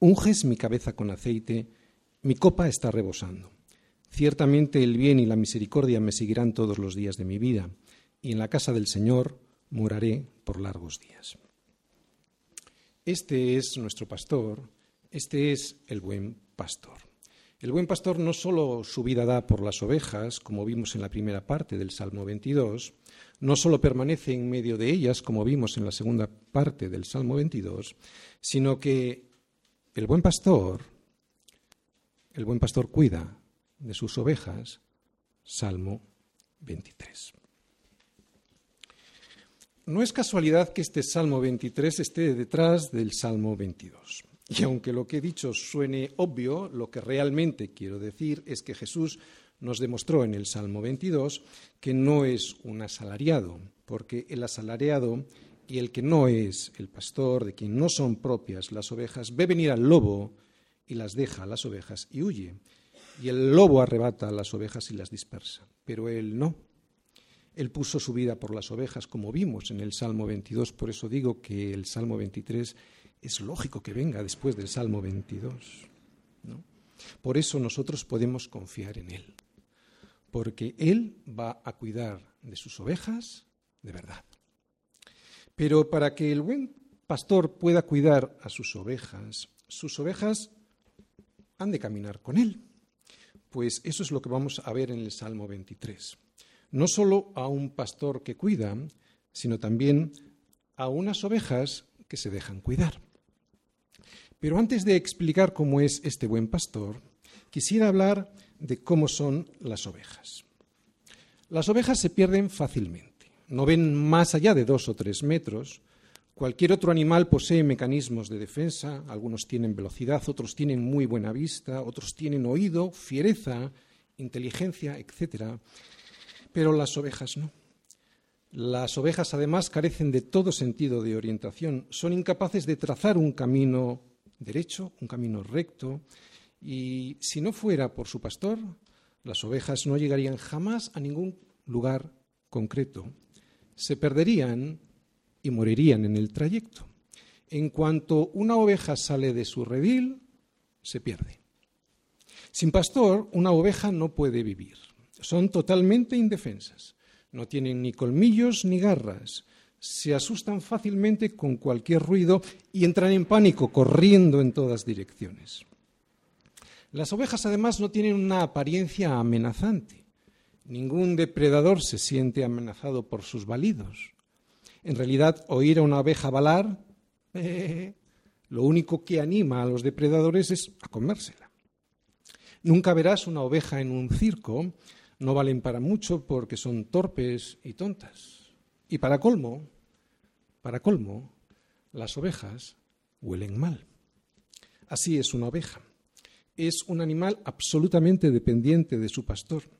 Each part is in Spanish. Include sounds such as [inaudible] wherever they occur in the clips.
Unges mi cabeza con aceite, mi copa está rebosando. Ciertamente el bien y la misericordia me seguirán todos los días de mi vida, y en la casa del Señor moraré por largos días. Este es nuestro pastor, este es el buen pastor. El buen pastor no solo su vida da por las ovejas, como vimos en la primera parte del Salmo 22, no solo permanece en medio de ellas, como vimos en la segunda parte del Salmo 22, sino que el buen pastor, el buen pastor cuida de sus ovejas, Salmo 23. No es casualidad que este Salmo 23 esté detrás del Salmo 22. Y aunque lo que he dicho suene obvio, lo que realmente quiero decir es que Jesús nos demostró en el Salmo 22 que no es un asalariado, porque el asalariado y el que no es el pastor, de quien no son propias las ovejas, ve venir al lobo y las deja a las ovejas y huye. Y el lobo arrebata a las ovejas y las dispersa. Pero él no. Él puso su vida por las ovejas, como vimos en el Salmo 22. Por eso digo que el Salmo 23 es lógico que venga después del Salmo 22. Por eso nosotros podemos confiar en Él, porque Él va a cuidar de sus ovejas de verdad. Pero para que el buen pastor pueda cuidar a sus ovejas, sus ovejas han de caminar con Él. Pues eso es lo que vamos a ver en el Salmo 23. No solo a un pastor que cuida, sino también a unas ovejas que se dejan cuidar. Pero antes de explicar cómo es este buen pastor, quisiera hablar de cómo son las ovejas. Las ovejas se pierden fácilmente, no ven más allá de dos o tres metros. Cualquier otro animal posee mecanismos de defensa, algunos tienen velocidad, otros tienen muy buena vista, otros tienen oído, fiereza, inteligencia, etc. Pero las ovejas no. Las ovejas además carecen de todo sentido de orientación, son incapaces de trazar un camino derecho, un camino recto, y si no fuera por su pastor, las ovejas no llegarían jamás a ningún lugar concreto. Se perderían y morirían en el trayecto. En cuanto una oveja sale de su redil, se pierde. Sin pastor, una oveja no puede vivir. Son totalmente indefensas. No tienen ni colmillos ni garras se asustan fácilmente con cualquier ruido y entran en pánico, corriendo en todas direcciones. Las ovejas además no tienen una apariencia amenazante. Ningún depredador se siente amenazado por sus balidos. En realidad, oír a una oveja balar, eh, [laughs] lo único que anima a los depredadores es a comérsela. Nunca verás una oveja en un circo, no valen para mucho porque son torpes y tontas. Y para colmo, para colmo, las ovejas huelen mal. Así es una oveja. Es un animal absolutamente dependiente de su pastor.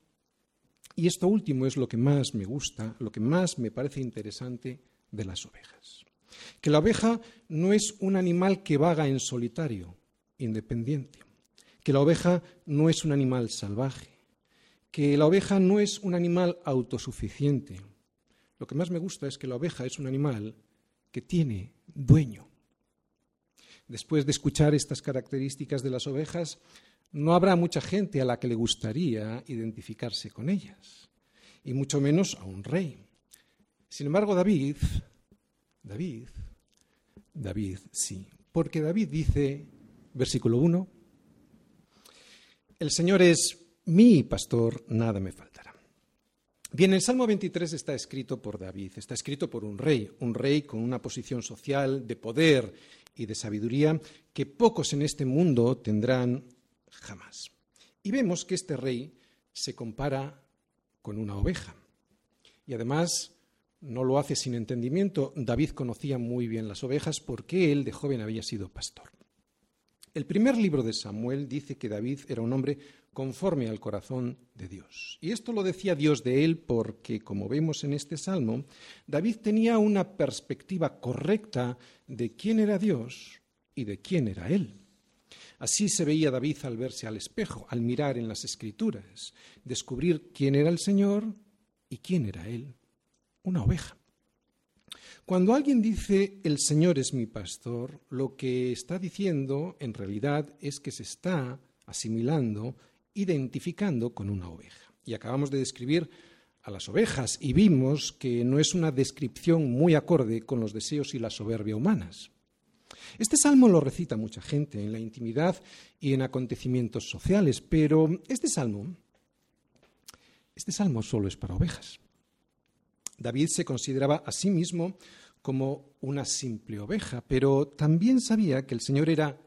Y esto último es lo que más me gusta, lo que más me parece interesante de las ovejas. Que la oveja no es un animal que vaga en solitario, independiente. Que la oveja no es un animal salvaje. Que la oveja no es un animal autosuficiente, lo que más me gusta es que la oveja es un animal que tiene dueño. Después de escuchar estas características de las ovejas, no habrá mucha gente a la que le gustaría identificarse con ellas, y mucho menos a un rey. Sin embargo, David, David, David, sí, porque David dice, versículo 1, el Señor es mi pastor, nada me faltará. Bien, el Salmo 23 está escrito por David, está escrito por un rey, un rey con una posición social de poder y de sabiduría que pocos en este mundo tendrán jamás. Y vemos que este rey se compara con una oveja. Y además no lo hace sin entendimiento. David conocía muy bien las ovejas porque él de joven había sido pastor. El primer libro de Samuel dice que David era un hombre conforme al corazón de Dios. Y esto lo decía Dios de él porque, como vemos en este salmo, David tenía una perspectiva correcta de quién era Dios y de quién era él. Así se veía David al verse al espejo, al mirar en las escrituras, descubrir quién era el Señor y quién era él, una oveja. Cuando alguien dice el Señor es mi pastor, lo que está diciendo en realidad es que se está asimilando, identificando con una oveja. Y acabamos de describir a las ovejas y vimos que no es una descripción muy acorde con los deseos y la soberbia humanas. Este salmo lo recita mucha gente en la intimidad y en acontecimientos sociales, pero este salmo, este salmo solo es para ovejas. David se consideraba a sí mismo como una simple oveja, pero también sabía que el Señor era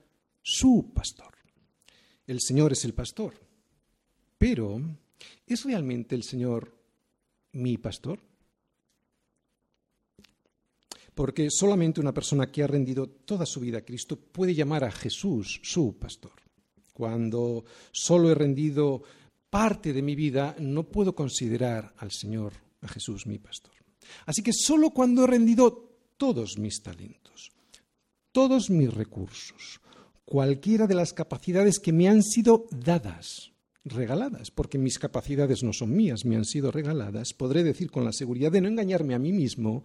su pastor. El Señor es el pastor. Pero, ¿es realmente el Señor mi pastor? Porque solamente una persona que ha rendido toda su vida a Cristo puede llamar a Jesús su pastor. Cuando solo he rendido parte de mi vida, no puedo considerar al Señor, a Jesús, mi pastor. Así que solo cuando he rendido todos mis talentos, todos mis recursos, cualquiera de las capacidades que me han sido dadas, regaladas, porque mis capacidades no son mías, me han sido regaladas, podré decir con la seguridad de no engañarme a mí mismo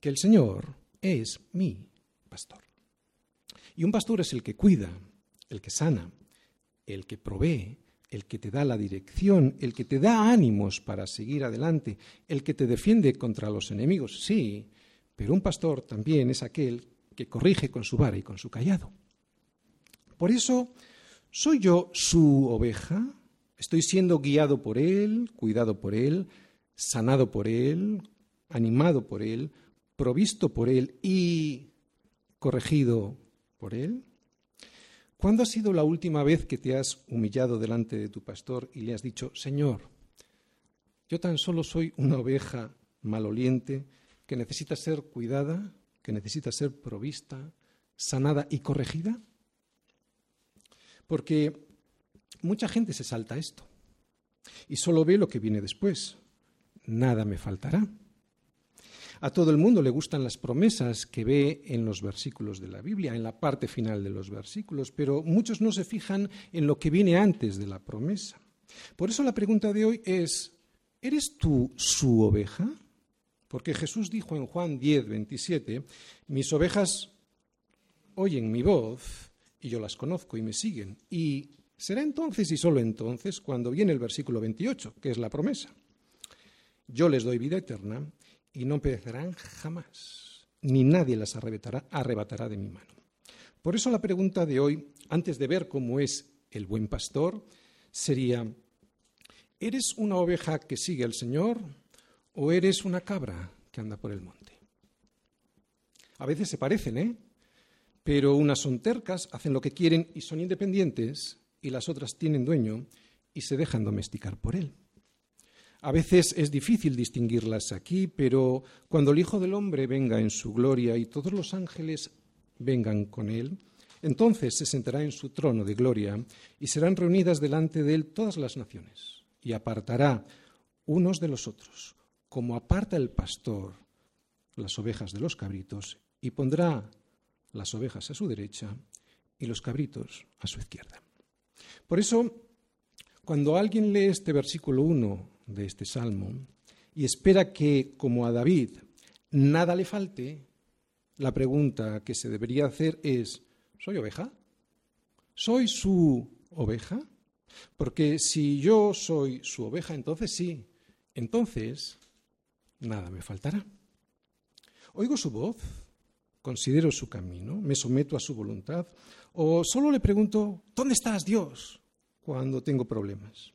que el Señor es mi pastor. Y un pastor es el que cuida, el que sana, el que provee, el que te da la dirección, el que te da ánimos para seguir adelante, el que te defiende contra los enemigos, sí, pero un pastor también es aquel que corrige con su vara y con su callado. Por eso, ¿soy yo su oveja? ¿Estoy siendo guiado por él, cuidado por él, sanado por él, animado por él, provisto por él y corregido por él? ¿Cuándo ha sido la última vez que te has humillado delante de tu pastor y le has dicho, Señor, yo tan solo soy una oveja maloliente que necesita ser cuidada, que necesita ser provista, sanada y corregida? Porque mucha gente se salta esto y solo ve lo que viene después. Nada me faltará. A todo el mundo le gustan las promesas que ve en los versículos de la Biblia, en la parte final de los versículos, pero muchos no se fijan en lo que viene antes de la promesa. Por eso la pregunta de hoy es, ¿eres tú su oveja? Porque Jesús dijo en Juan 10, 27, mis ovejas oyen mi voz y yo las conozco y me siguen. Y será entonces y solo entonces cuando viene el versículo 28, que es la promesa. Yo les doy vida eterna y no perecerán jamás, ni nadie las arrebatará, arrebatará de mi mano. Por eso la pregunta de hoy, antes de ver cómo es el buen pastor, sería, ¿eres una oveja que sigue al Señor o eres una cabra que anda por el monte? A veces se parecen, ¿eh? Pero unas son tercas, hacen lo que quieren y son independientes, y las otras tienen dueño y se dejan domesticar por él. A veces es difícil distinguirlas aquí, pero cuando el Hijo del Hombre venga en su gloria y todos los ángeles vengan con él, entonces se sentará en su trono de gloria y serán reunidas delante de él todas las naciones y apartará unos de los otros, como aparta el pastor las ovejas de los cabritos y pondrá las ovejas a su derecha y los cabritos a su izquierda. Por eso, cuando alguien lee este versículo 1 de este salmo y espera que, como a David, nada le falte, la pregunta que se debería hacer es, ¿soy oveja? ¿Soy su oveja? Porque si yo soy su oveja, entonces sí, entonces nada me faltará. Oigo su voz, considero su camino, me someto a su voluntad, o solo le pregunto, ¿dónde estás, Dios? cuando tengo problemas.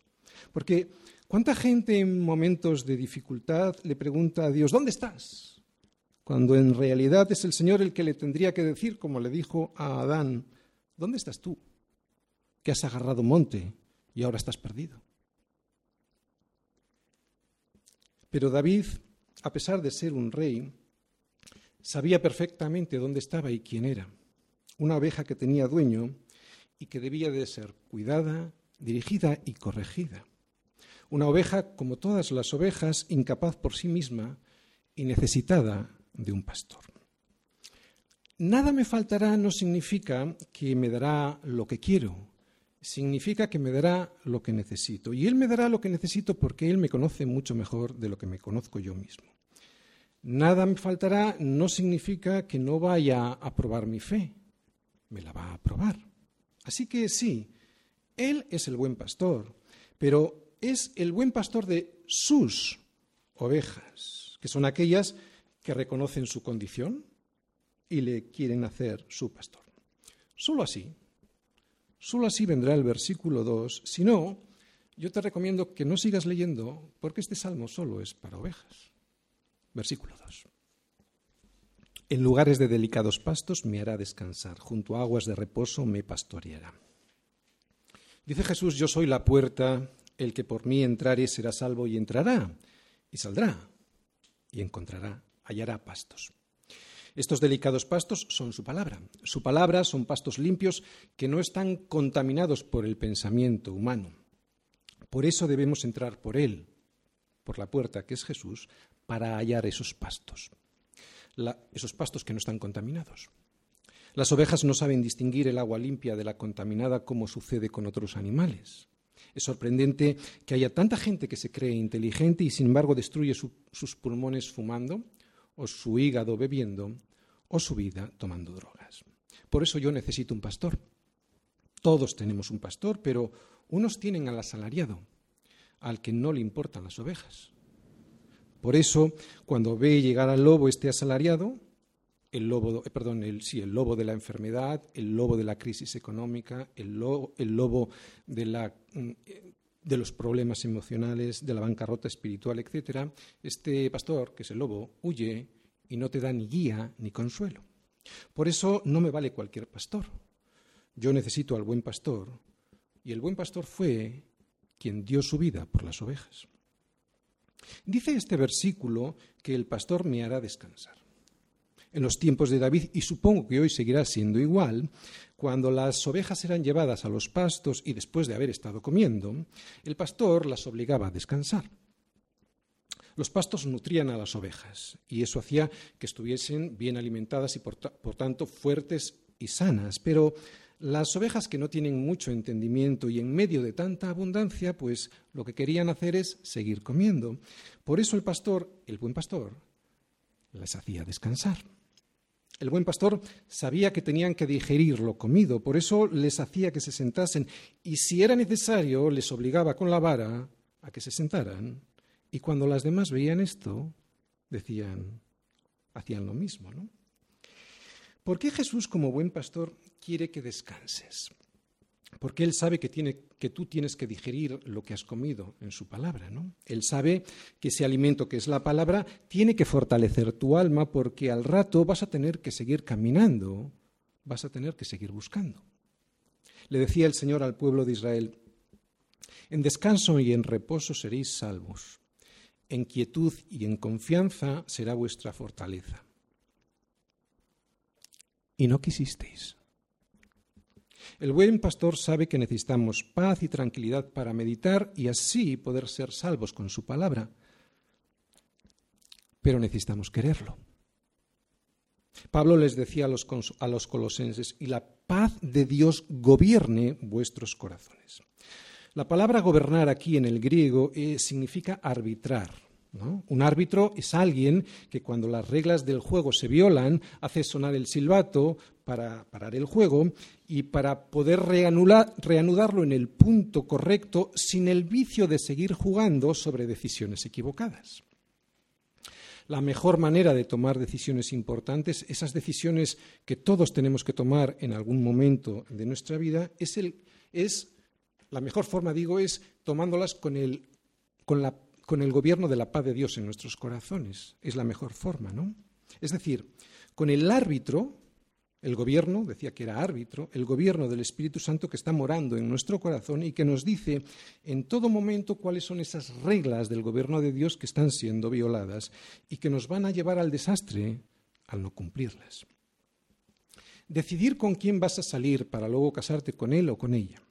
Porque ¿Cuánta gente en momentos de dificultad le pregunta a Dios, ¿dónde estás? Cuando en realidad es el Señor el que le tendría que decir, como le dijo a Adán, ¿dónde estás tú? Que has agarrado monte y ahora estás perdido. Pero David, a pesar de ser un rey, sabía perfectamente dónde estaba y quién era. Una oveja que tenía dueño y que debía de ser cuidada, dirigida y corregida. Una oveja, como todas las ovejas, incapaz por sí misma y necesitada de un pastor. Nada me faltará no significa que me dará lo que quiero, significa que me dará lo que necesito. Y Él me dará lo que necesito porque Él me conoce mucho mejor de lo que me conozco yo mismo. Nada me faltará no significa que no vaya a probar mi fe, me la va a probar. Así que sí, Él es el buen pastor, pero es el buen pastor de sus ovejas, que son aquellas que reconocen su condición y le quieren hacer su pastor. Solo así Solo así vendrá el versículo 2. Si no, yo te recomiendo que no sigas leyendo porque este salmo solo es para ovejas. Versículo 2. En lugares de delicados pastos me hará descansar, junto a aguas de reposo me pastoreará. Dice Jesús, yo soy la puerta, el que por mí entrare será salvo y entrará y saldrá y encontrará, hallará pastos. Estos delicados pastos son su palabra. Su palabra son pastos limpios que no están contaminados por el pensamiento humano. Por eso debemos entrar por él, por la puerta que es Jesús, para hallar esos pastos. esos pastos que no están contaminados. Las ovejas no saben distinguir el agua limpia de la contaminada como sucede con otros animales. Es sorprendente que haya tanta gente que se cree inteligente y sin embargo destruye sus pulmones fumando, o su hígado bebiendo, o su vida tomando drogas. Por eso yo necesito un pastor. Todos tenemos un pastor, pero unos tienen al asalariado, al que no le importan las ovejas. Por eso, cuando ve llegar al lobo este asalariado, el lobo, eh, perdón, el, el lobo de la enfermedad, el lobo de la crisis económica, el lobo, el lobo de, la, mm, de los problemas emocionales, de la bancarrota espiritual, etc., este pastor, que es el lobo, huye y no te da ni guía ni consuelo. Por eso no me vale cualquier pastor. Yo necesito al buen pastor y el buen pastor fue quien dio su vida por las ovejas. Dice este versículo que el pastor me hará descansar. En los tiempos de David, y supongo que hoy seguirá siendo igual, cuando las ovejas eran llevadas a los pastos y después de haber estado comiendo, el pastor las obligaba a descansar. Los pastos nutrían a las ovejas y eso hacía que estuviesen bien alimentadas y por, tanto fuertes y sanas, pero las ovejas que no tienen mucho entendimiento y en medio de tanta abundancia, pues lo que querían hacer es seguir comiendo. Por eso el pastor, el buen pastor, las hacía descansar. El buen pastor sabía que tenían que digerir lo comido, por eso les hacía que se sentasen y si era necesario les obligaba con la vara a que se sentaran. Y cuando las demás veían esto, decían, hacían lo mismo, ¿no? ¿Por qué Jesús como buen pastor quiere que descanses? Porque Él sabe que, tú tienes que digerir lo que has comido en su palabra. ¿no? Él sabe que ese alimento que es la palabra tiene que fortalecer tu alma porque al rato vas a tener que seguir caminando, vas a tener que seguir buscando. Le decía el Señor al pueblo de Israel, en descanso y en reposo seréis salvos, en quietud y en confianza será vuestra fortaleza. Y no quisisteis. El buen pastor sabe que necesitamos paz y tranquilidad para meditar y así poder ser salvos con su palabra. Pero necesitamos quererlo. Pablo les decía a los, a los colosenses, y la paz de Dios gobierne vuestros corazones. La palabra gobernar aquí en el griego eh, significa arbitrar. Un árbitro es alguien que cuando las reglas del juego se violan hace sonar el silbato para parar el juego y para poder reanudarlo en el punto correcto sin el vicio de seguir jugando sobre decisiones equivocadas. La mejor manera de tomar decisiones importantes, esas decisiones que todos tenemos que tomar en algún momento de nuestra vida, es, es la mejor forma, digo, es tomándolas con, el, con la con el gobierno de la paz de Dios en nuestros corazones. Es la mejor forma, ¿no? Es decir, con el árbitro, el gobierno, decía que era árbitro, el gobierno del Espíritu Santo que está morando en nuestro corazón y que nos dice en todo momento cuáles son esas reglas del gobierno de Dios que están siendo violadas y que nos van a llevar al desastre al no cumplirlas. decidir con quién vas a salir para luego casarte con él o con ella,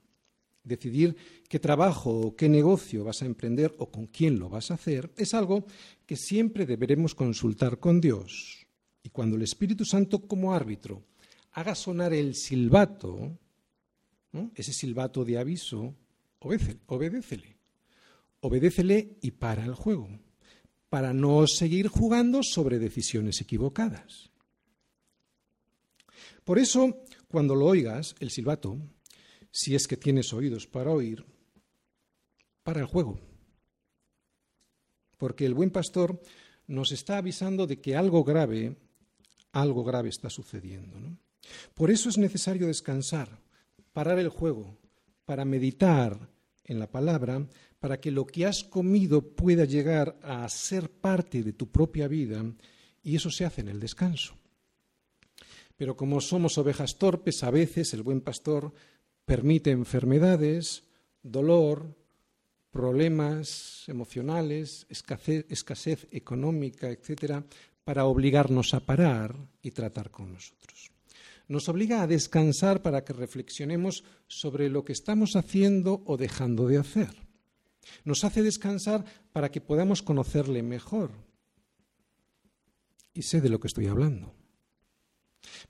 decidir qué trabajo o qué negocio vas a emprender o con quién lo vas a hacer, es algo que siempre deberemos consultar con Dios. Y cuando el Espíritu Santo como árbitro haga sonar el silbato, ese silbato de aviso, obedécele. Obedécele y para el juego, para no seguir jugando sobre decisiones equivocadas. Por eso, cuando lo oigas, el silbato, si es que tienes oídos para oír, para el juego. Porque el buen pastor nos está avisando de que algo grave, algo grave está sucediendo. Por eso es necesario descansar, parar el juego, para meditar en la palabra, para que lo que has comido pueda llegar a ser parte de tu propia vida, y eso se hace en el descanso. Pero como somos ovejas torpes, a veces el buen pastor permite enfermedades, dolor, problemas emocionales, escasez, económica, etcétera, para obligarnos a parar y tratar con nosotros. Nos obliga a descansar para que reflexionemos sobre lo que estamos haciendo o dejando de hacer. Nos hace descansar para que podamos conocerle mejor. Y sé de lo que estoy hablando.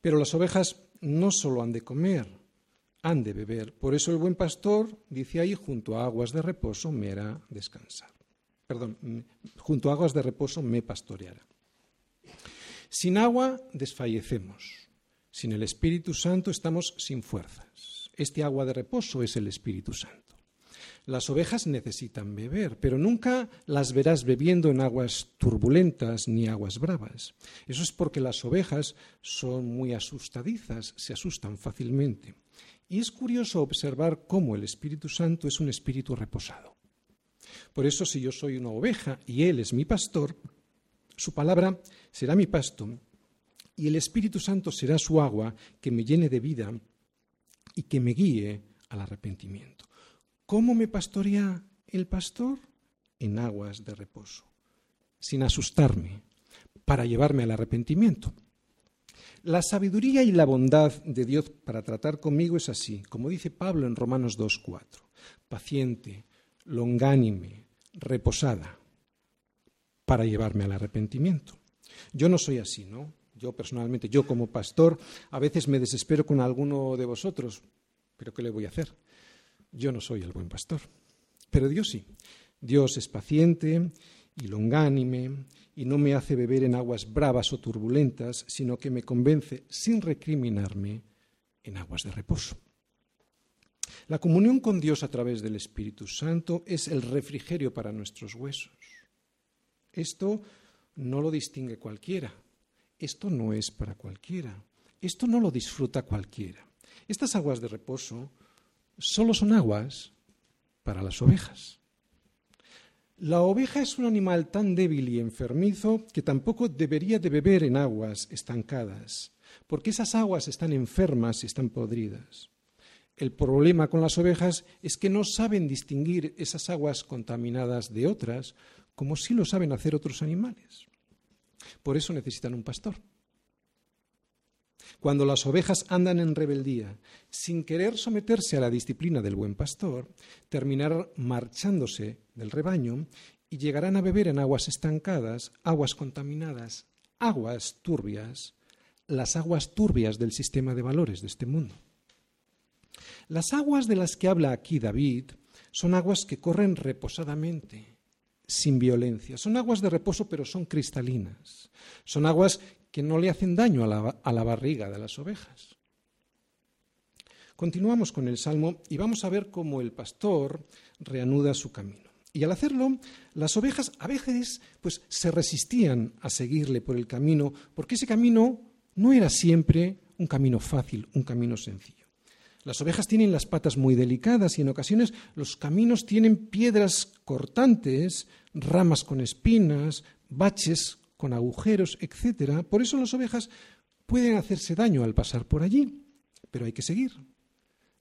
Pero las ovejas no solo han de comer, han de beber. Por eso el buen pastor dice ahí, junto a aguas de reposo me hará descansar. Perdón, junto a aguas de reposo me pastoreará. Sin agua desfallecemos. Sin el Espíritu Santo estamos sin fuerzas. Este agua de reposo es el Espíritu Santo. Las ovejas necesitan beber, pero nunca las verás bebiendo en aguas turbulentas ni aguas bravas. Eso es porque las ovejas son muy asustadizas, se asustan fácilmente. Y es curioso observar cómo el Espíritu Santo es un espíritu reposado. Por eso, si yo soy una oveja y Él es mi pastor, su palabra será mi pasto y el Espíritu Santo será su agua que me llene de vida y que me guíe al arrepentimiento. ¿Cómo me pastorea el pastor? En aguas de reposo, sin asustarme, para llevarme al arrepentimiento. La sabiduría y la bondad de Dios para tratar conmigo es así, como dice Pablo en Romanos 2.4, paciente, longánime, reposada, para llevarme al arrepentimiento. Yo no soy así, ¿no? Yo personalmente, yo como pastor, a veces me desespero con alguno de vosotros, pero ¿qué le voy a hacer? Yo no soy el buen pastor, pero Dios sí. Dios es paciente y longánime y no me hace beber en aguas bravas o turbulentas, sino que me convence sin recriminarme en aguas de reposo. La comunión con Dios a través del Espíritu Santo es el refrigerio para nuestros huesos. Esto no lo distingue cualquiera. Esto no es para cualquiera. Esto no lo disfruta cualquiera. Estas aguas de reposo solo son aguas para las ovejas. La oveja es un animal tan débil y enfermizo que tampoco debería de beber en aguas estancadas, porque esas aguas están enfermas y están podridas. El problema con las ovejas es que no saben distinguir esas aguas contaminadas de otras, como sí lo saben hacer otros animales. Por eso necesitan un pastor. Cuando las ovejas andan en rebeldía, sin querer someterse a la disciplina del buen pastor, terminarán marchándose del rebaño y llegarán a beber en aguas estancadas, aguas contaminadas, aguas turbias, las aguas turbias del sistema de valores de este mundo. Las aguas de las que habla aquí David son aguas que corren reposadamente, sin violencia. Son aguas de reposo, pero son cristalinas. Son aguas que no le hacen daño a la, barriga de las ovejas. Continuamos con el Salmo y vamos a ver cómo el pastor reanuda su camino. Y al hacerlo, las ovejas a veces pues, se resistían a seguirle por el camino, porque ese camino no era siempre un camino fácil, un camino sencillo. Las ovejas tienen las patas muy delicadas y en ocasiones los caminos tienen piedras cortantes, ramas con espinas, baches con agujeros, etc. Por eso las ovejas pueden hacerse daño al pasar por allí, pero hay que seguir.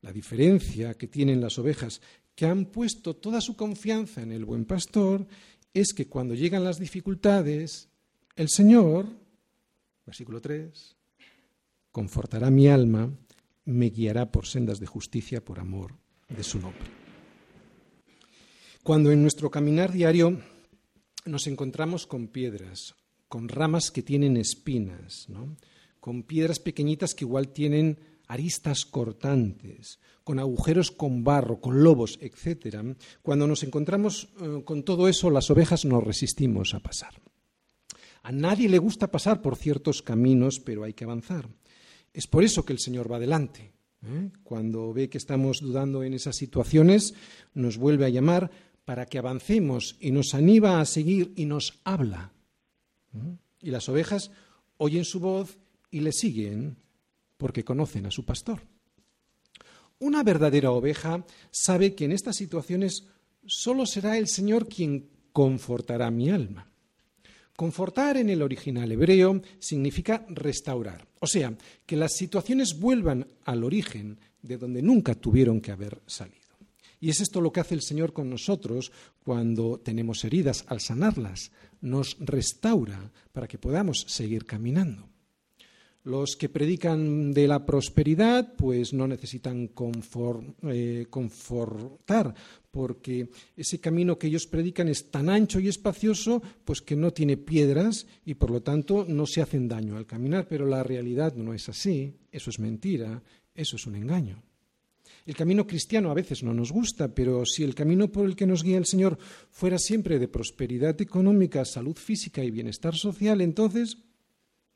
La diferencia que tienen las ovejas que han puesto toda su confianza en el buen pastor es que cuando llegan las dificultades, el Señor, versículo 3, confortará mi alma, me guiará por sendas de justicia por amor de su nombre. Cuando en nuestro caminar diario nos encontramos con piedras, con ramas que tienen espinas, con piedras pequeñitas que igual tienen aristas cortantes, con agujeros con barro, con lobos, etc. Cuando nos encontramos eh, con todo eso, las ovejas nos resistimos a pasar. A nadie le gusta pasar por ciertos caminos, pero hay que avanzar. Es por eso que el Señor va adelante. ¿eh? Cuando ve que estamos dudando en esas situaciones, nos vuelve a llamar para que avancemos y nos anima a seguir y nos habla. Y las ovejas oyen su voz y le siguen porque conocen a su pastor. Una verdadera oveja sabe que en estas situaciones solo será el Señor quien confortará mi alma. Confortar en el original hebreo significa restaurar, o sea, que las situaciones vuelvan al origen de donde nunca tuvieron que haber salido. Y es esto lo que hace el Señor con nosotros cuando tenemos heridas, al sanarlas, nos restaura para que podamos seguir caminando. Los que predican de la prosperidad, pues no necesitan eh, confortar, porque ese camino que ellos predican es tan ancho y espacioso, pues que no tiene piedras y por lo tanto no se hacen daño al caminar. Pero la realidad no es así, eso es mentira, eso es un engaño. El camino cristiano a veces no nos gusta, pero si el camino por el que nos guía el Señor fuera siempre de prosperidad económica, salud física y bienestar social, entonces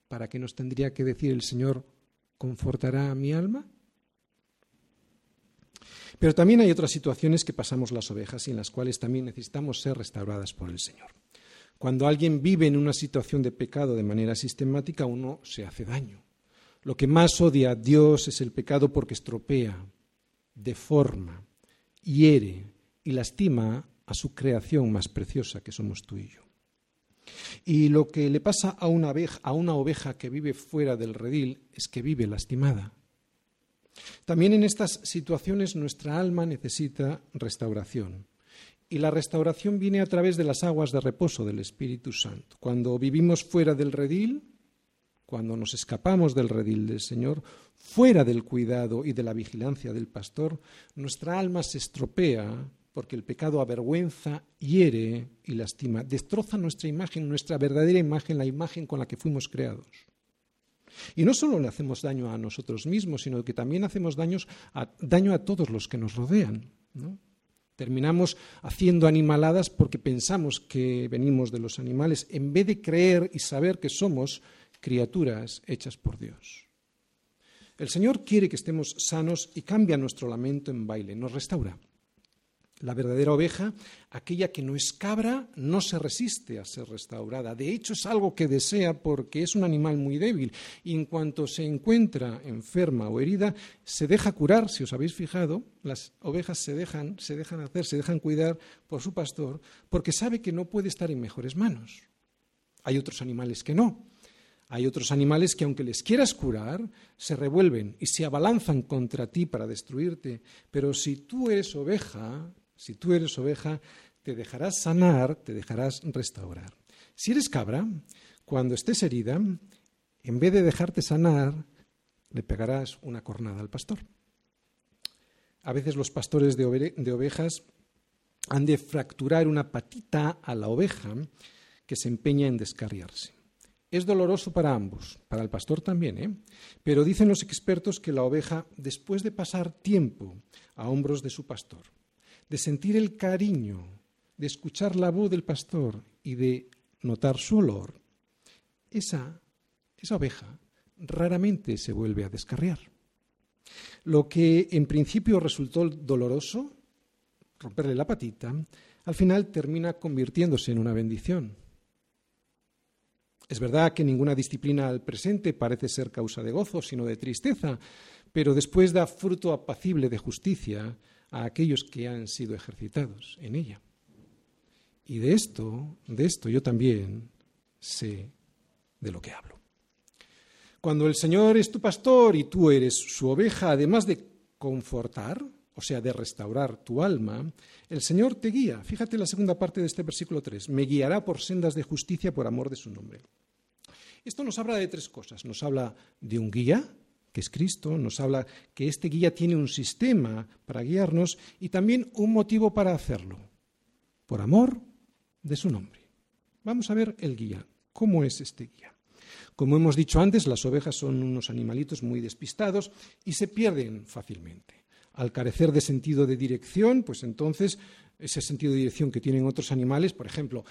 ¿para qué nos tendría que decir el Señor, confortará a mi alma? Pero también hay otras situaciones que pasamos las ovejas y en las cuales también necesitamos ser restauradas por el Señor. Cuando alguien vive en una situación de pecado de manera sistemática, uno se hace daño. Lo que más odia a Dios es el pecado porque estropea, deforma, hiere y lastima a su creación más preciosa que somos tú y yo. Y lo que le pasa a una, oveja, que vive fuera del redil es que vive lastimada. También en estas situaciones nuestra alma necesita restauración. Y la restauración viene a través de las aguas de reposo del Espíritu Santo. Cuando vivimos fuera del redil, cuando nos escapamos del redil del Señor, fuera del cuidado y de la vigilancia del pastor, nuestra alma se estropea porque el pecado avergüenza, hiere y lastima, destroza nuestra imagen, nuestra verdadera imagen, la imagen con la que fuimos creados. Y no solo le hacemos daño a nosotros mismos, sino que también hacemos daño a todos los que nos rodean. Terminamos haciendo animaladas porque pensamos que venimos de los animales, en vez de creer y saber que somos criaturas hechas por Dios. El Señor quiere que estemos sanos y cambia nuestro lamento en baile, nos restaura. La verdadera oveja, aquella que no es cabra, no se resiste a ser restaurada. De hecho, es algo que desea porque es un animal muy débil. Y en cuanto se encuentra enferma o herida, se deja curar. Si os habéis fijado, las ovejas se dejan, se dejan hacer, se dejan cuidar por su pastor, porque sabe que no puede estar en mejores manos. Hay otros animales que no. Hay otros animales que aunque les quieras curar, se revuelven y se abalanzan contra ti para destruirte. Pero si tú eres oveja, si tú eres oveja, te dejarás sanar, te dejarás restaurar. Si eres cabra, cuando estés herida, en vez de dejarte sanar, le pegarás una cornada al pastor. A veces los pastores de, ovejas han de fracturar una patita a la oveja que se empeña en descarriarse. Es doloroso para ambos, para el pastor también, ¿eh? pero dicen los expertos que la oveja, después de pasar tiempo a hombros de su pastor, de sentir el cariño, de escuchar la voz del pastor y de notar su olor, esa, esa oveja raramente se vuelve a descarriar. Lo que en principio resultó doloroso, romperle la patita, al final termina convirtiéndose en una bendición. Es verdad que ninguna disciplina al presente parece ser causa de gozo, sino de tristeza, pero después da fruto apacible de justicia a aquellos que han sido ejercitados en ella. Y de esto, de esto yo también sé de lo que hablo. Cuando el Señor es tu pastor y tú eres su oveja, además de confortar, o sea, de restaurar tu alma, el Señor te guía. Fíjate la segunda parte de este versículo 3. Me guiará por sendas de justicia por amor de su nombre. Esto nos habla de tres cosas. Nos habla de un guía, que es Cristo, nos habla que este guía tiene un sistema para guiarnos y también un motivo para hacerlo, por amor de su nombre. Vamos a ver el guía. ¿Cómo es este guía? Como hemos dicho antes, las ovejas son unos animalitos muy despistados y se pierden fácilmente. Al carecer de sentido de dirección, pues entonces ese sentido de dirección que tienen otros animales, por ejemplo,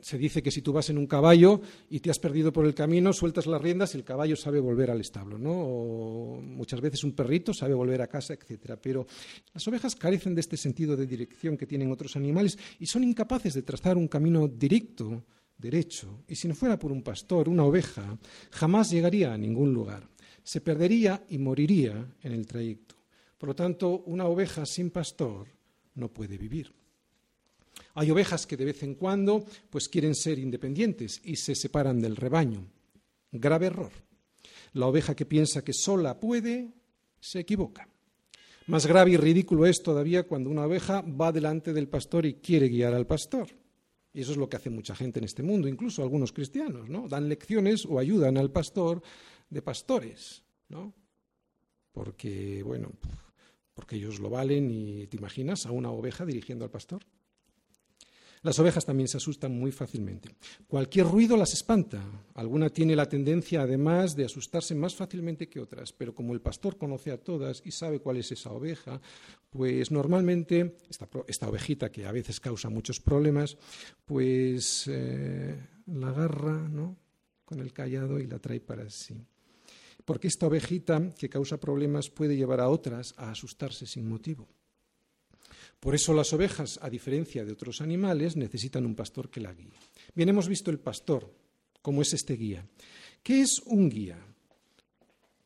se dice que si tú vas en un caballo y te has perdido por el camino, sueltas las riendas y el caballo sabe volver al establo, ¿no? O muchas veces un perrito sabe volver a casa, etcétera. Pero las ovejas carecen de este sentido de dirección que tienen otros animales y son incapaces de trazar un camino directo, derecho. Y si no fuera por un pastor, una oveja, jamás llegaría a ningún lugar. Se perdería y moriría en el trayecto. Por lo tanto, una oveja sin pastor no puede vivir. Hay ovejas que de vez en cuando pues quieren ser independientes y se separan del rebaño. Grave error. La oveja que piensa que sola puede se equivoca. Más grave y ridículo es todavía cuando una oveja va delante del pastor y quiere guiar al pastor. Y eso es lo que hace mucha gente en este mundo, incluso algunos cristianos, ¿no? Dan lecciones o ayudan al pastor de pastores, ¿no? Porque, bueno, porque ellos lo valen y te imaginas a una oveja dirigiendo al pastor. Las ovejas también se asustan muy fácilmente. Cualquier ruido las espanta. Alguna tiene la tendencia, además, de asustarse más fácilmente que otras, pero como el pastor conoce a todas y sabe cuál es esa oveja, pues normalmente esta, ovejita, que a veces causa muchos problemas, pues eh, la agarra ¿no? con el callado y la trae para sí. Porque esta ovejita que causa problemas puede llevar a otras a asustarse sin motivo. Por eso las ovejas, a diferencia de otros animales, necesitan un pastor que la guíe. Bien, hemos visto el pastor, cómo es este guía. ¿Qué es un guía?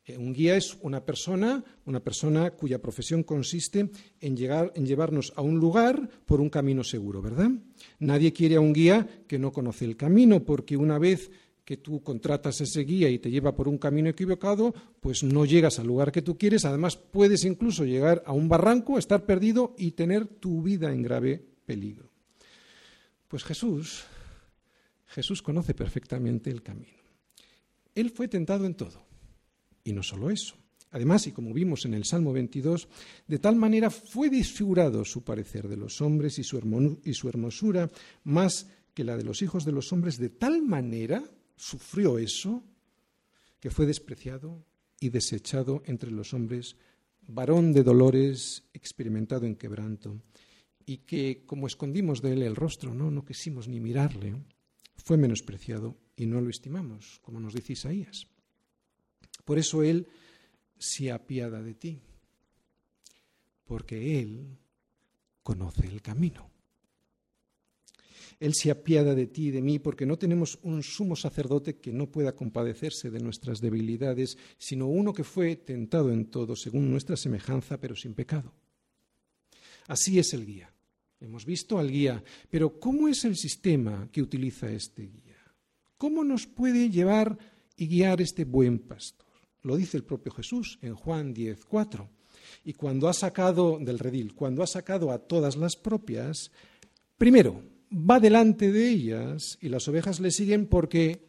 Eh, un guía es una persona, una persona cuya profesión consiste en, llegar, en llevarnos a un lugar por un camino seguro, ¿verdad? Nadie quiere a un guía que no conoce el camino, porque una vez que tú contratas ese guía y te lleva por un camino equivocado, pues no llegas al lugar que tú quieres. Además, puedes incluso llegar a un barranco, estar perdido y tener tu vida en grave peligro. Pues Jesús, Jesús conoce perfectamente el camino. Él fue tentado en todo. Y no solo eso. Además, y como vimos en el Salmo 22, de tal manera fue desfigurado su parecer de los hombres y su, hermosura más que la de los hijos de los hombres, de tal manera sufrió eso, que fue despreciado y desechado entre los hombres, varón de dolores, experimentado en quebranto, y que, como escondimos de él el rostro, no, no quisimos ni mirarle, fue menospreciado y no lo estimamos, como nos dice Isaías. Por eso él se apiada de ti, porque él conoce el camino. Él se apiada de ti y de mí porque no tenemos un sumo sacerdote que no pueda compadecerse de nuestras debilidades, sino uno que fue tentado en todo según nuestra semejanza, pero sin pecado. Así es el guía. Hemos visto al guía, pero ¿cómo es el sistema que utiliza este guía? ¿Cómo nos puede llevar y guiar este buen pastor? Lo dice el propio Jesús en Juan 10:4. Y cuando ha sacado del redil, cuando ha sacado a todas las propias, primero va delante de ellas y las ovejas le siguen porque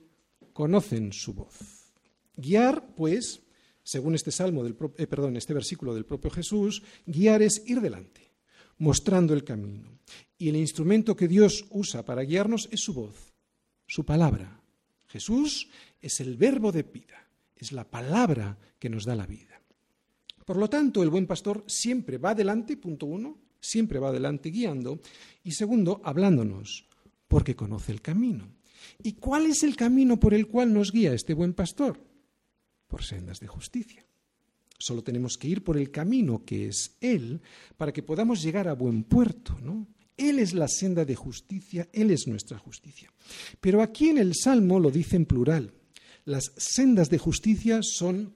conocen su voz. Guiar, pues, según este salmo del eh, perdón, este versículo del propio Jesús, guiar es ir delante, mostrando el camino. Y el instrumento que Dios usa para guiarnos es su voz, su palabra. Jesús es el verbo de vida, es la palabra que nos da la vida. Por lo tanto, el buen pastor siempre va adelante, punto uno, siempre va adelante guiando, y segundo, hablándonos, porque conoce el camino. ¿Y cuál es el camino por el cual nos guía este buen pastor? Por sendas de justicia. Solo tenemos que ir por el camino que es Él para que podamos llegar a buen puerto, ¿no? Él es la senda de justicia, Él es nuestra justicia. Pero aquí en el Salmo lo dice en plural. Las sendas de justicia son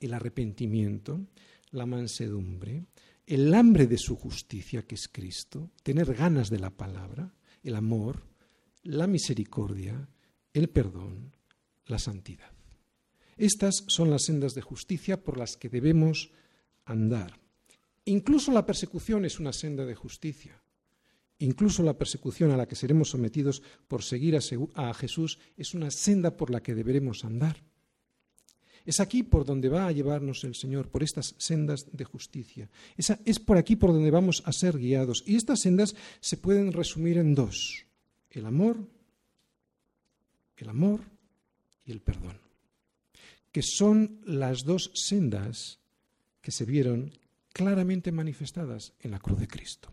el arrepentimiento, la mansedumbre, el hambre de su justicia, que es Cristo, tener ganas de la palabra, el amor, la misericordia, el perdón, la santidad. Estas son las sendas de justicia por las que debemos andar. Incluso la persecución es una senda de justicia. Incluso la persecución a la que seremos sometidos por seguir a, Jesús es una senda por la que deberemos andar. Es aquí por donde va a llevarnos el Señor, por estas sendas de justicia. es por aquí por donde vamos a ser guiados. Y estas sendas se pueden resumir en dos. El amor, el amor y el perdón. Que son las dos sendas que se vieron claramente manifestadas en la cruz de Cristo.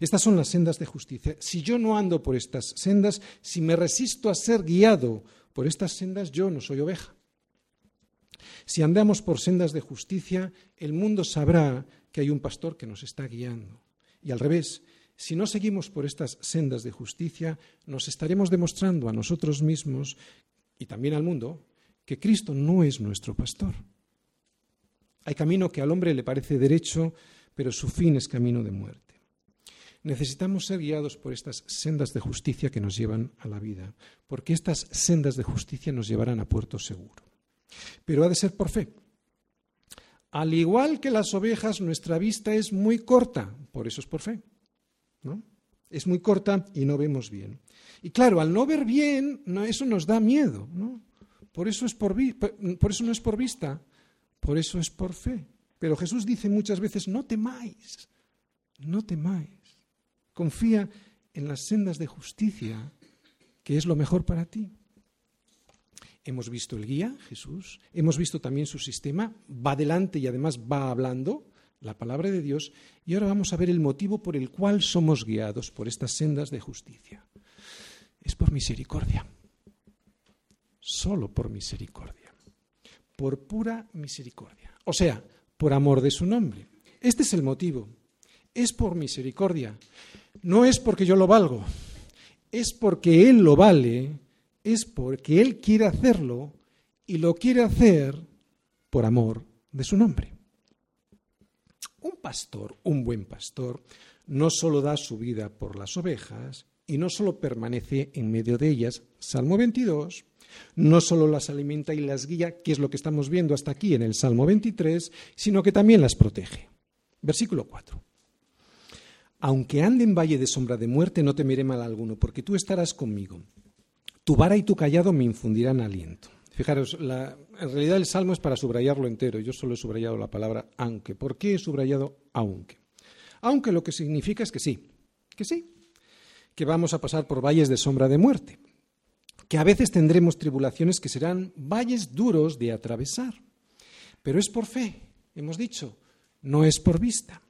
Estas son las sendas de justicia. Si yo no ando por estas sendas, si me resisto a ser guiado por estas sendas, yo no soy oveja. Si andamos por sendas de justicia, el mundo sabrá que hay un pastor que nos está guiando. Y al revés, si no seguimos por estas sendas de justicia, nos estaremos demostrando a nosotros mismos y también al mundo que Cristo no es nuestro pastor. Hay camino que al hombre le parece derecho, pero su fin es camino de muerte. Necesitamos ser guiados por estas sendas de justicia que nos llevan a la vida, porque estas sendas de justicia nos llevarán a puerto seguro. Pero ha de ser por fe. Al igual que las ovejas, nuestra vista es muy corta, por eso es por fe. ¿no? Es muy corta y no vemos bien. Y claro, al no ver bien, eso nos da miedo. ¿no? Por, eso es por, por eso no es por vista, por eso es por fe. Pero Jesús dice muchas veces, no temáis, no temáis. Confía en las sendas de justicia, que es lo mejor para ti. Hemos visto el guía, Jesús, hemos visto también su sistema, va adelante y además va hablando la palabra de Dios, y ahora vamos a ver el motivo por el cual somos guiados por estas sendas de justicia. Es por misericordia, solo por misericordia, por pura misericordia, o sea, por amor de su nombre. Este es el motivo, es por misericordia, no es porque yo lo valgo, es porque Él lo vale es porque Él quiere hacerlo y lo quiere hacer por amor de su nombre. Un pastor, un buen pastor, no solo da su vida por las ovejas y no solo permanece en medio de ellas, Salmo 22, no solo las alimenta y las guía, que es lo que estamos viendo hasta aquí en el Salmo 23, sino que también las protege. Versículo 4. Aunque ande en valle de sombra de muerte, no temeré mal alguno, porque tú estarás conmigo. Tu vara y tu callado me infundirán aliento. Fijaros, en realidad el salmo es para subrayarlo entero. Yo solo he subrayado la palabra aunque. ¿Por qué he subrayado aunque? Aunque lo que significa es que sí, que sí, que vamos a pasar por valles de sombra de muerte, que a veces tendremos tribulaciones que serán valles duros de atravesar. Pero es por fe, hemos dicho, no es por vista.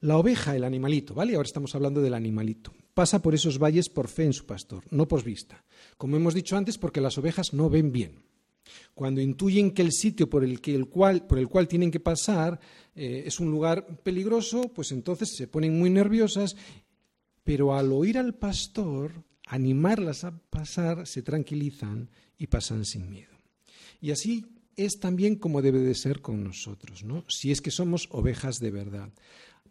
La oveja, el animalito, ¿vale? Ahora estamos hablando del animalito pasa por esos valles por fe en su pastor, no por vista. Como hemos dicho antes, porque las ovejas no ven bien. Cuando intuyen que el sitio por el, que el, cual, por el cual tienen que pasar eh, es un lugar peligroso, pues entonces se ponen muy nerviosas, pero al oír al pastor animarlas a pasar, se tranquilizan y pasan sin miedo. Y así es también como debe de ser con nosotros, ¿no? Si es que somos ovejas de verdad.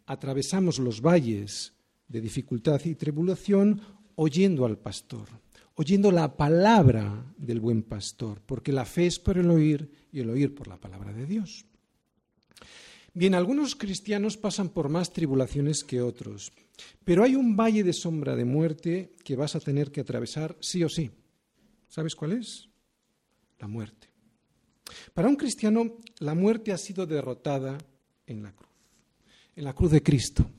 Atravesamos los valles de dificultad y tribulación oyendo al pastor, oyendo la palabra del buen pastor, porque la fe es por el oír y el oír por la palabra de Dios. Bien, algunos cristianos pasan por más tribulaciones que otros, pero hay un valle de sombra de muerte que vas a tener que atravesar sí o sí. ¿Sabes cuál es? La muerte. Para un cristiano, la muerte ha sido derrotada en la cruz, en la cruz de Cristo.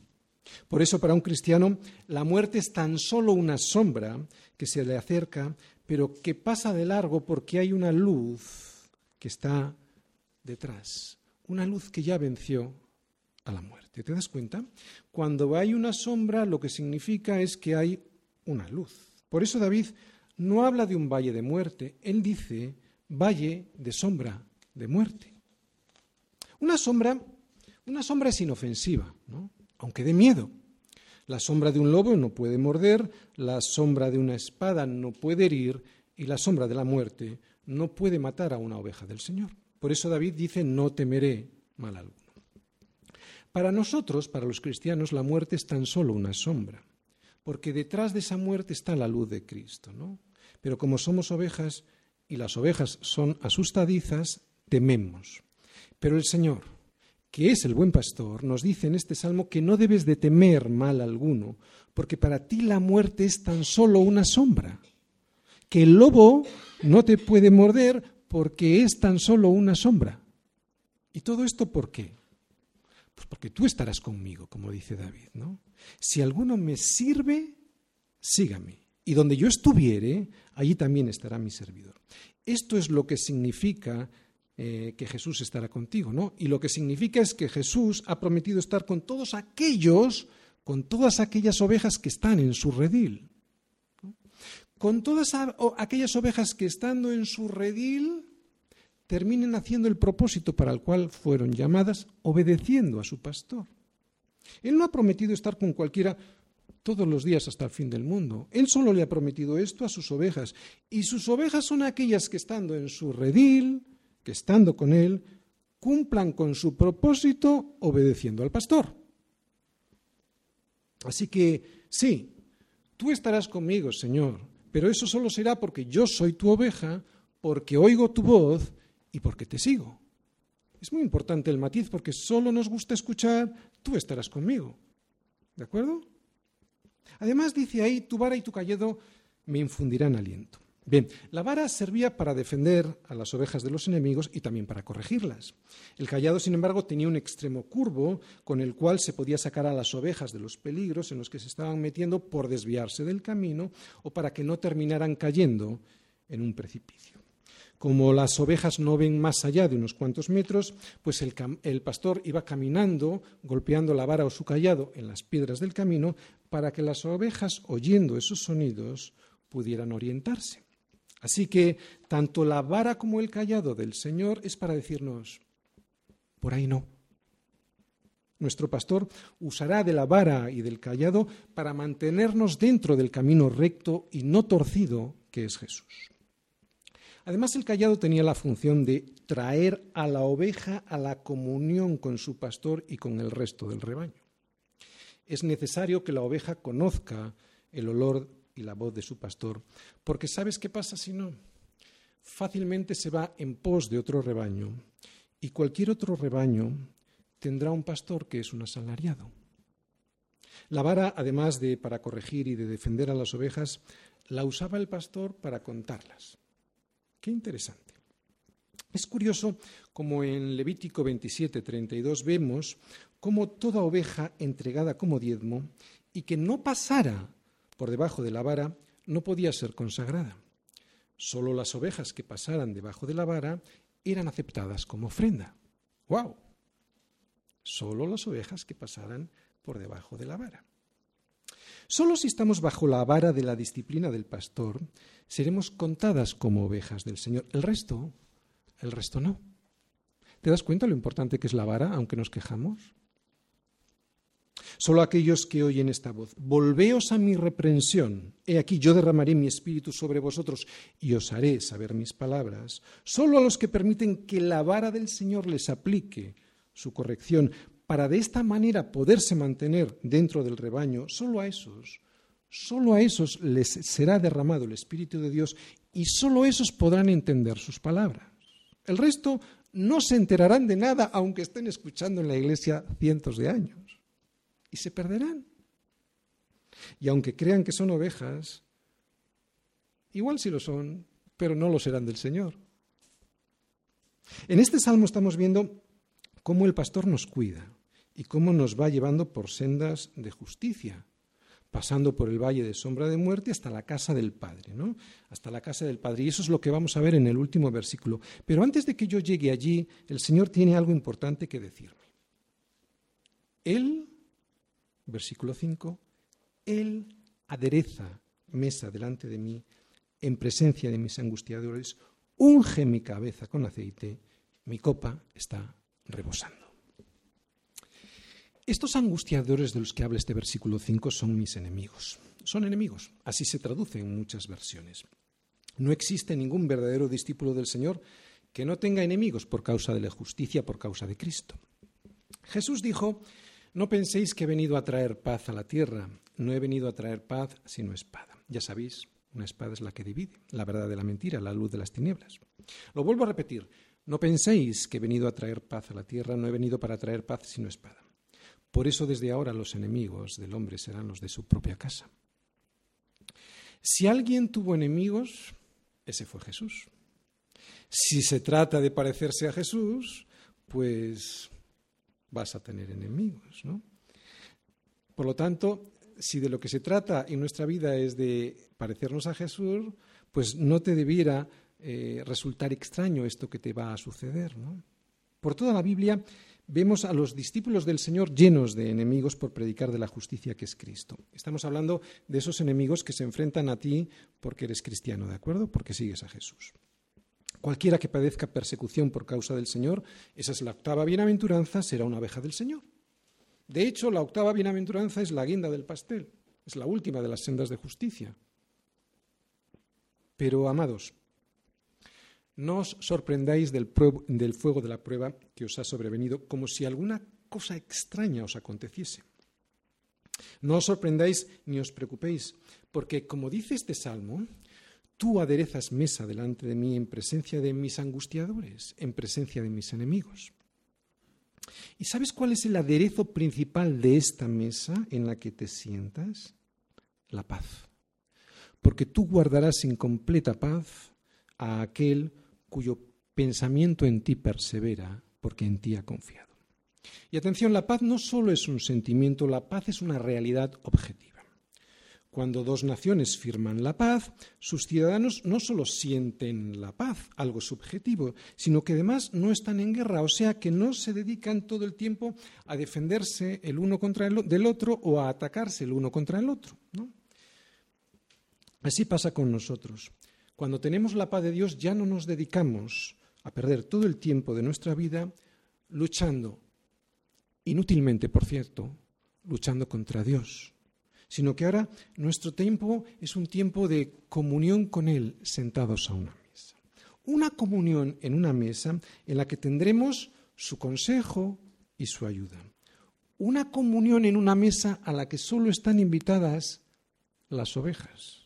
Por eso para un cristiano la muerte es tan solo una sombra que se le acerca, pero que pasa de largo porque hay una luz que está detrás, una luz que ya venció a la muerte. ¿Te das cuenta? Cuando hay una sombra lo que significa es que hay una luz. Por eso David no habla de un valle de muerte, él dice valle de sombra de muerte. Una sombra, una sombra es inofensiva, ¿no? Aunque dé miedo. La sombra de un lobo no puede morder, la sombra de una espada no puede herir y la sombra de la muerte no puede matar a una oveja del Señor. Por eso David dice, no temeré mal alguno. Para nosotros, para los cristianos, la muerte es tan solo una sombra, porque detrás de esa muerte está la luz de Cristo, ¿no? Pero como somos ovejas y las ovejas son asustadizas, tememos. Pero el Señor, que es el buen pastor, nos dice en este salmo que no debes de temer mal alguno, porque para ti la muerte es tan solo una sombra, que el lobo no te puede morder porque es tan solo una sombra. ¿Y todo esto por qué? Pues porque tú estarás conmigo, como dice David, ¿no? Si alguno me sirve, sígame. Y donde yo estuviere, allí también estará mi servidor. Esto es lo que significa eh, que Jesús estará contigo, ¿no? Y lo que significa es que Jesús ha prometido estar con todos aquellos, con todas aquellas ovejas que están en su redil. Con todas aquellas ovejas que estando en su redil terminen haciendo el propósito para el cual fueron llamadas, obedeciendo a su pastor. Él no ha prometido estar con cualquiera todos los días hasta el fin del mundo. Él solo le ha prometido esto a sus ovejas. Y sus ovejas son aquellas que estando en su redil, que estando con Él, cumplan con su propósito obedeciendo al pastor. Así que sí, tú estarás conmigo, Señor, pero eso solo será porque yo soy tu oveja, porque oigo tu voz y porque te sigo. Es muy importante el matiz porque solo nos gusta escuchar, tú estarás conmigo. ¿De acuerdo? Además dice ahí, tu vara y tu callado me infundirán aliento. Bien, la vara servía para defender a las ovejas de los enemigos y también para corregirlas. El callado, sin embargo, tenía un extremo curvo con el cual se podía sacar a las ovejas de los peligros en los que se estaban metiendo por desviarse del camino o para que no terminaran cayendo en un precipicio. Como las ovejas no ven más allá de unos cuantos metros, pues el, pastor iba caminando, golpeando la vara o su callado en las piedras del camino, para que las ovejas, oyendo esos sonidos, pudieran orientarse. Así que tanto la vara como el callado del Señor es para decirnos, por ahí no. Nuestro pastor usará de la vara y del callado para mantenernos dentro del camino recto y no torcido que es Jesús. Además, el callado tenía la función de traer a la oveja a la comunión con su pastor y con el resto del rebaño. Es necesario que la oveja conozca el olor y la voz de su pastor, porque ¿sabes qué pasa si no? Fácilmente se va en pos de otro rebaño y cualquier otro rebaño tendrá un pastor que es un asalariado. La vara, además de para corregir y de defender a las ovejas, la usaba el pastor para contarlas. Qué interesante. Es curioso como en Levítico 27, 32 vemos cómo toda oveja entregada como diezmo y que no pasara por debajo de la vara no podía ser consagrada. Solo las ovejas que pasaran debajo de la vara eran aceptadas como ofrenda. ¡Wow! Solo las ovejas que pasaran por debajo de la vara. Solo si estamos bajo la vara de la disciplina del pastor, seremos contadas como ovejas del Señor. El resto, el resto no. ¿Te das cuenta lo importante que es la vara, aunque nos quejamos? Solo aquellos que oyen esta voz, volveos a mi reprensión, he aquí yo derramaré mi espíritu sobre vosotros y os haré saber mis palabras, solo a los que permiten que la vara del Señor les aplique su corrección, para de esta manera poderse mantener dentro del rebaño, solo a esos, solo a esos les será derramado el Espíritu de Dios y solo esos podrán entender sus palabras. El resto no se enterarán de nada aunque estén escuchando en la iglesia cientos de años y se perderán. Y aunque crean que son ovejas, igual sí lo son, pero no lo serán del Señor. En este salmo estamos viendo cómo el pastor nos cuida, y cómo nos va llevando por sendas de justicia, pasando por el valle de sombra de muerte hasta la casa del Padre, ¿no? Hasta la casa del Padre. Y eso es lo que vamos a ver en el último versículo. Pero antes de que yo llegue allí, el Señor tiene algo importante que decirme. Él, versículo 5, Él adereza mesa delante de mí en presencia de mis angustiadores, unge mi cabeza con aceite, mi copa está rebosando. Estos angustiadores de los que habla este versículo 5 son mis enemigos. Son enemigos, así se traduce en muchas versiones. No existe ningún verdadero discípulo del Señor que no tenga enemigos por causa de la justicia, por causa de Cristo. Jesús dijo, no penséis que he venido a traer paz a la tierra, no he venido a traer paz sino espada. Ya sabéis, una espada es la que divide, la verdad de la mentira, la luz de las tinieblas. Lo vuelvo a repetir, no penséis que he venido a traer paz a la tierra, no he venido para traer paz sino espada. Por eso desde ahora los enemigos del hombre serán los de su propia casa. Si alguien tuvo enemigos, ese fue Jesús. Si se trata de parecerse a Jesús, pues vas a tener enemigos, ¿no? Por lo tanto, si de lo que se trata en nuestra vida es de parecernos a Jesús, pues no te debiera eh, resultar extraño esto que te va a suceder. ¿no? Por toda la Biblia vemos a los discípulos del Señor llenos de enemigos por predicar de la justicia que es Cristo. Estamos hablando de esos enemigos que se enfrentan a ti porque eres cristiano, ¿de acuerdo? Porque sigues a Jesús. Cualquiera que padezca persecución por causa del Señor, esa es la octava bienaventuranza, será una abeja del Señor. De hecho, la octava bienaventuranza es la guinda del pastel, es la última de las sendas de justicia. Pero, amados, no os sorprendáis del, del, fuego de la prueba que os ha sobrevenido como si alguna cosa extraña os aconteciese. No os sorprendáis ni os preocupéis, porque como dice este salmo, tú aderezas mesa delante de mí en presencia de mis angustiadores, en presencia de mis enemigos. ¿Y sabes cuál es el aderezo principal de esta mesa en la que te sientas? La paz. Porque tú guardarás en completa paz a aquel cuyo pensamiento en ti persevera, porque en ti ha confiado. Y atención, la paz no solo es un sentimiento, la paz es una realidad objetiva. Cuando dos naciones firman la paz, sus ciudadanos no solo sienten la paz, algo subjetivo, sino que además no están en guerra, o sea que no se dedican todo el tiempo a defenderse el uno contra el del otro o a atacarse el uno contra el otro. Así pasa con nosotros. Cuando tenemos la paz de Dios ya no nos dedicamos a perder todo el tiempo de nuestra vida luchando, inútilmente por cierto, luchando contra Dios sino que ahora nuestro tiempo es un tiempo de comunión con Él sentados a una mesa. Una comunión en una mesa en la que tendremos su consejo y su ayuda. Una comunión en una mesa a la que solo están invitadas las ovejas.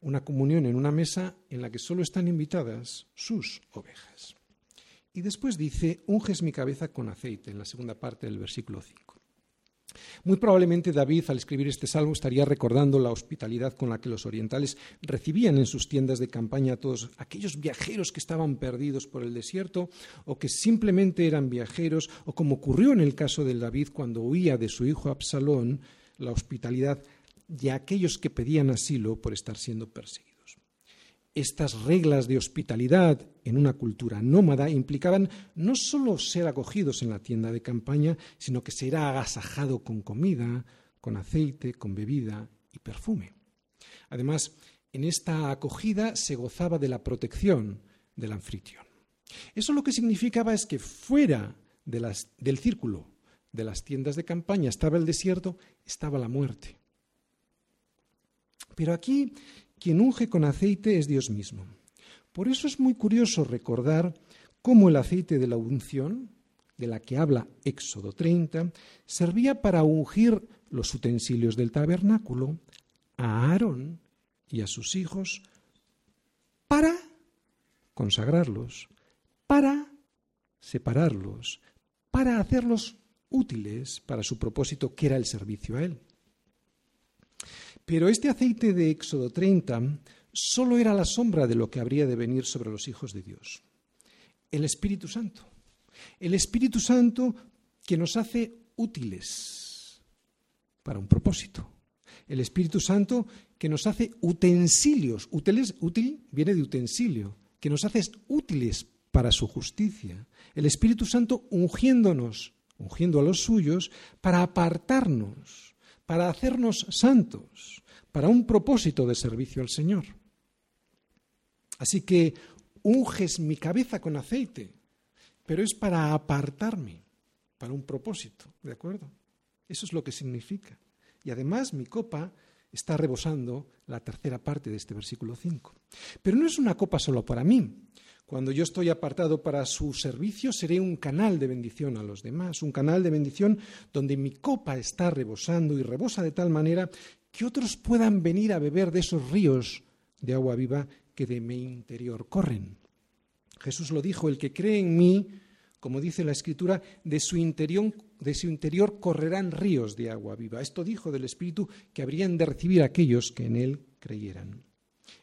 Una comunión en una mesa en la que solo están invitadas sus ovejas. Y después dice, unges mi cabeza con aceite, en la segunda parte del versículo 5. Muy probablemente David, al escribir este salmo, estaría recordando la hospitalidad con la que los orientales recibían en sus tiendas de campaña a todos aquellos viajeros que estaban perdidos por el desierto o que simplemente eran viajeros, o como ocurrió en el caso de David cuando huía de su hijo Absalón, la hospitalidad de aquellos que pedían asilo por estar siendo perseguidos. Estas reglas de hospitalidad en una cultura nómada implicaban no solo ser acogidos en la tienda de campaña, sino que ser agasajado con comida, con aceite, con bebida y perfume. Además, en esta acogida se gozaba de la protección del anfitrión. Eso lo que significaba es que fuera del círculo de las tiendas de campaña estaba el desierto, estaba la muerte. Pero aquí quien unge con aceite es Dios mismo. Por eso es muy curioso recordar cómo el aceite de la unción, de la que habla Éxodo 30, servía para ungir los utensilios del tabernáculo a Aarón y a sus hijos para consagrarlos, para separarlos, para hacerlos útiles para su propósito, que era el servicio a Él. Pero este aceite de Éxodo 30 solo era la sombra de lo que habría de venir sobre los hijos de Dios. El Espíritu Santo. El Espíritu Santo que nos hace útiles para un propósito. El Espíritu Santo que nos hace utensilios. útil viene de utensilio. Que nos hace útiles para su justicia. El Espíritu Santo ungiéndonos, ungiendo a los suyos, para apartarnos para hacernos santos, para un propósito de servicio al Señor. Así que unges mi cabeza con aceite, pero es para apartarme, para un propósito, ¿de acuerdo? Eso es lo que significa. Y además mi copa está rebosando la tercera parte de este versículo 5. Pero no es una copa solo para mí. Cuando yo estoy apartado para su servicio, seré un canal de bendición a los demás, un canal de bendición donde mi copa está rebosando y rebosa de tal manera que otros puedan venir a beber de esos ríos de agua viva que de mi interior corren. Jesús lo dijo, el que cree en mí, como dice la Escritura, de su interior, de su interior correrán ríos de agua viva. Esto dijo del Espíritu que habrían de recibir aquellos que en él creyeran.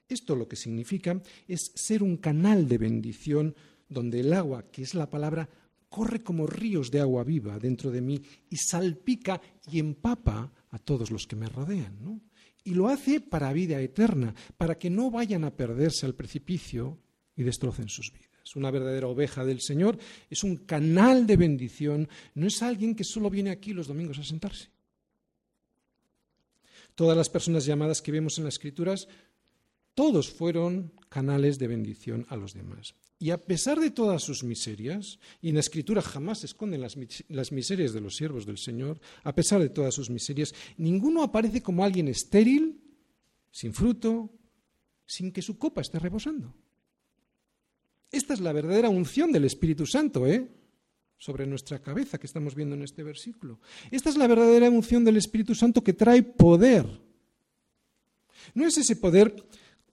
Esto lo que significa es ser un canal de bendición donde el agua, que es la palabra, corre como ríos de agua viva dentro de mí y salpica y empapa a todos los que me rodean. Y lo hace para vida eterna, para que no vayan a perderse al precipicio y destrocen sus vidas. Una verdadera oveja del Señor es un canal de bendición, no es alguien que solo viene aquí los domingos a sentarse. Todas las personas llamadas que vemos en las Escrituras, todos fueron canales de bendición a los demás. Y a pesar de todas sus miserias, y en la Escritura jamás se esconden las, las, miserias de los siervos del Señor, a pesar de todas sus miserias, ninguno aparece como alguien estéril, sin fruto, sin que su copa esté rebosando. Esta es la verdadera unción del Espíritu Santo, ¿eh? sobre nuestra cabeza que estamos viendo en este versículo. Esta es la verdadera unción del Espíritu Santo que trae poder. No es ese poder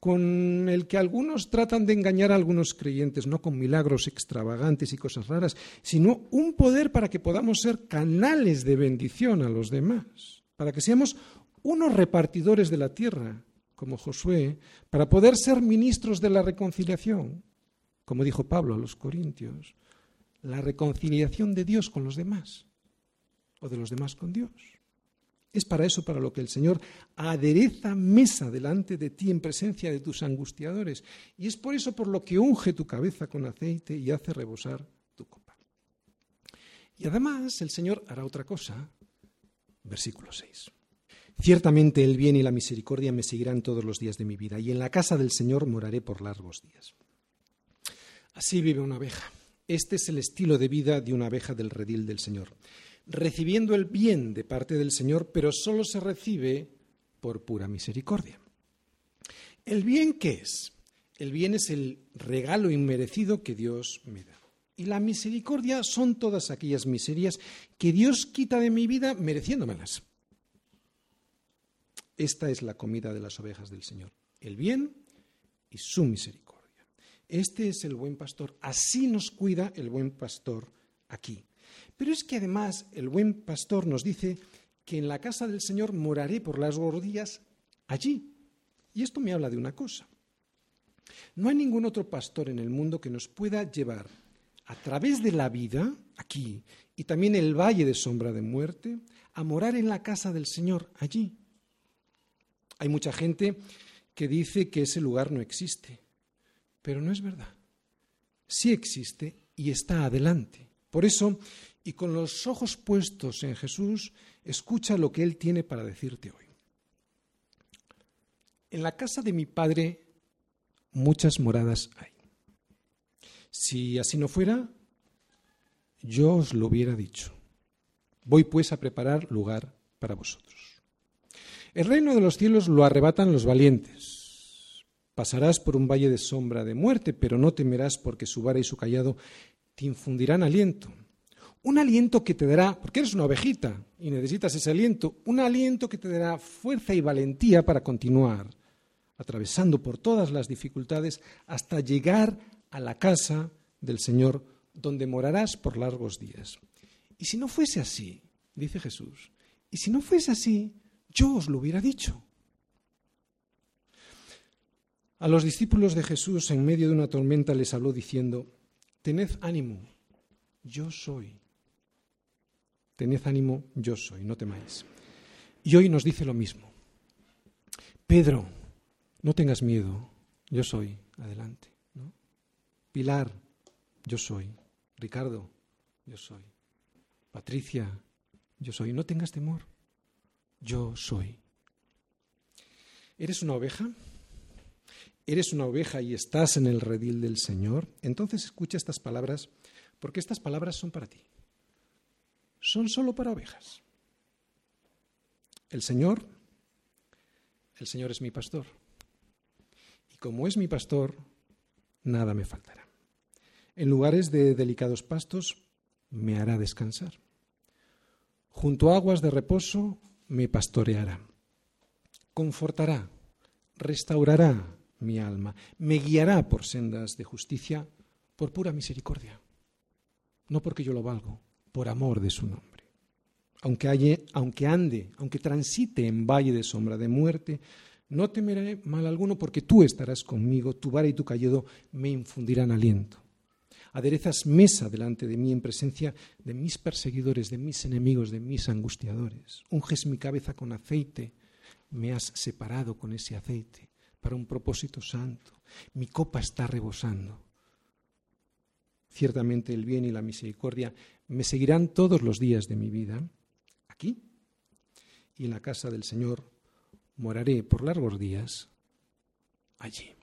con el que algunos tratan de engañar a algunos creyentes, no con milagros extravagantes y cosas raras, sino un poder para que podamos ser canales de bendición a los demás, para que seamos unos repartidores de la tierra, como Josué, para poder ser ministros de la reconciliación, como dijo Pablo a los Corintios, la reconciliación de Dios con los demás, o de los demás con Dios. Es para eso para lo que el Señor adereza mesa delante de ti en presencia de tus angustiadores. Y es por eso por lo que unge tu cabeza con aceite y hace rebosar tu copa. Y además el Señor hará otra cosa. Versículo 6. Ciertamente el bien y la misericordia me seguirán todos los días de mi vida, y en la casa del Señor moraré por largos días. Así vive una abeja. Este es el estilo de vida de una abeja del redil del Señor recibiendo el bien de parte del Señor, pero solo se recibe por pura misericordia. ¿El bien qué es? El bien es el regalo inmerecido que Dios me da. Y la misericordia son todas aquellas miserias que Dios quita de mi vida mereciéndomelas. Esta es la comida de las ovejas del Señor, el bien y su misericordia. Este es el buen pastor, así nos cuida el buen pastor aquí. Pero es que además el buen pastor nos dice que en la casa del Señor moraré por las días allí. Y esto me habla de una cosa. No hay ningún otro pastor en el mundo que nos pueda llevar a través de la vida, aquí, y también el valle de sombra de muerte, a morar en la casa del Señor allí. Hay mucha gente que dice que ese lugar no existe, pero no es verdad. Sí existe y está adelante. Por eso y con los ojos puestos en Jesús, escucha lo que Él tiene para decirte hoy. En la casa de mi Padre muchas moradas hay. Si así no fuera, yo os lo hubiera dicho. Voy pues a preparar lugar para vosotros. El reino de los cielos lo arrebatan los valientes. Pasarás por un valle de sombra de muerte, pero no temerás porque su vara y su callado te infundirán aliento un aliento que te dará, porque eres una ovejita y necesitas ese aliento, un aliento que te dará fuerza y valentía para continuar, atravesando por todas las dificultades hasta llegar a la casa del Señor, donde morarás por largos días. Y si no fuese así, dice Jesús, y si no fuese así, yo os lo hubiera dicho. A los discípulos de Jesús en medio de una tormenta les habló diciendo, tened ánimo, yo soy Tened ánimo, yo soy, no temáis. Y hoy nos dice lo mismo. Pedro, no tengas miedo, yo soy, adelante. Pilar, yo soy. Ricardo, yo soy. Patricia, yo soy. No tengas temor, yo soy. ¿Eres una oveja? ¿Eres una oveja y estás en el redil del Señor? Entonces escucha estas palabras, porque estas palabras son para ti son solo para ovejas. El Señor, el Señor es mi pastor. Y como es mi pastor, nada me faltará. En lugares de delicados pastos me hará descansar. Junto a aguas de reposo me pastoreará. Confortará, restaurará mi alma, me guiará por sendas de justicia, por pura misericordia. No porque yo lo valgo, por amor de su nombre. Aunque, aunque ande, aunque transite en valle de sombra de muerte, No temeré mal alguno porque tú estarás conmigo, tu vara y tu cayado me infundirán aliento. Aderezas mesa delante de mí en presencia de mis perseguidores, de mis enemigos, de mis angustiadores. Unges mi cabeza con aceite, me has separado con ese aceite para un propósito santo. Mi copa está rebosando. Ciertamente el bien y la misericordia me seguirán todos los días de mi vida, aquí y en la casa del Señor moraré por largos días allí.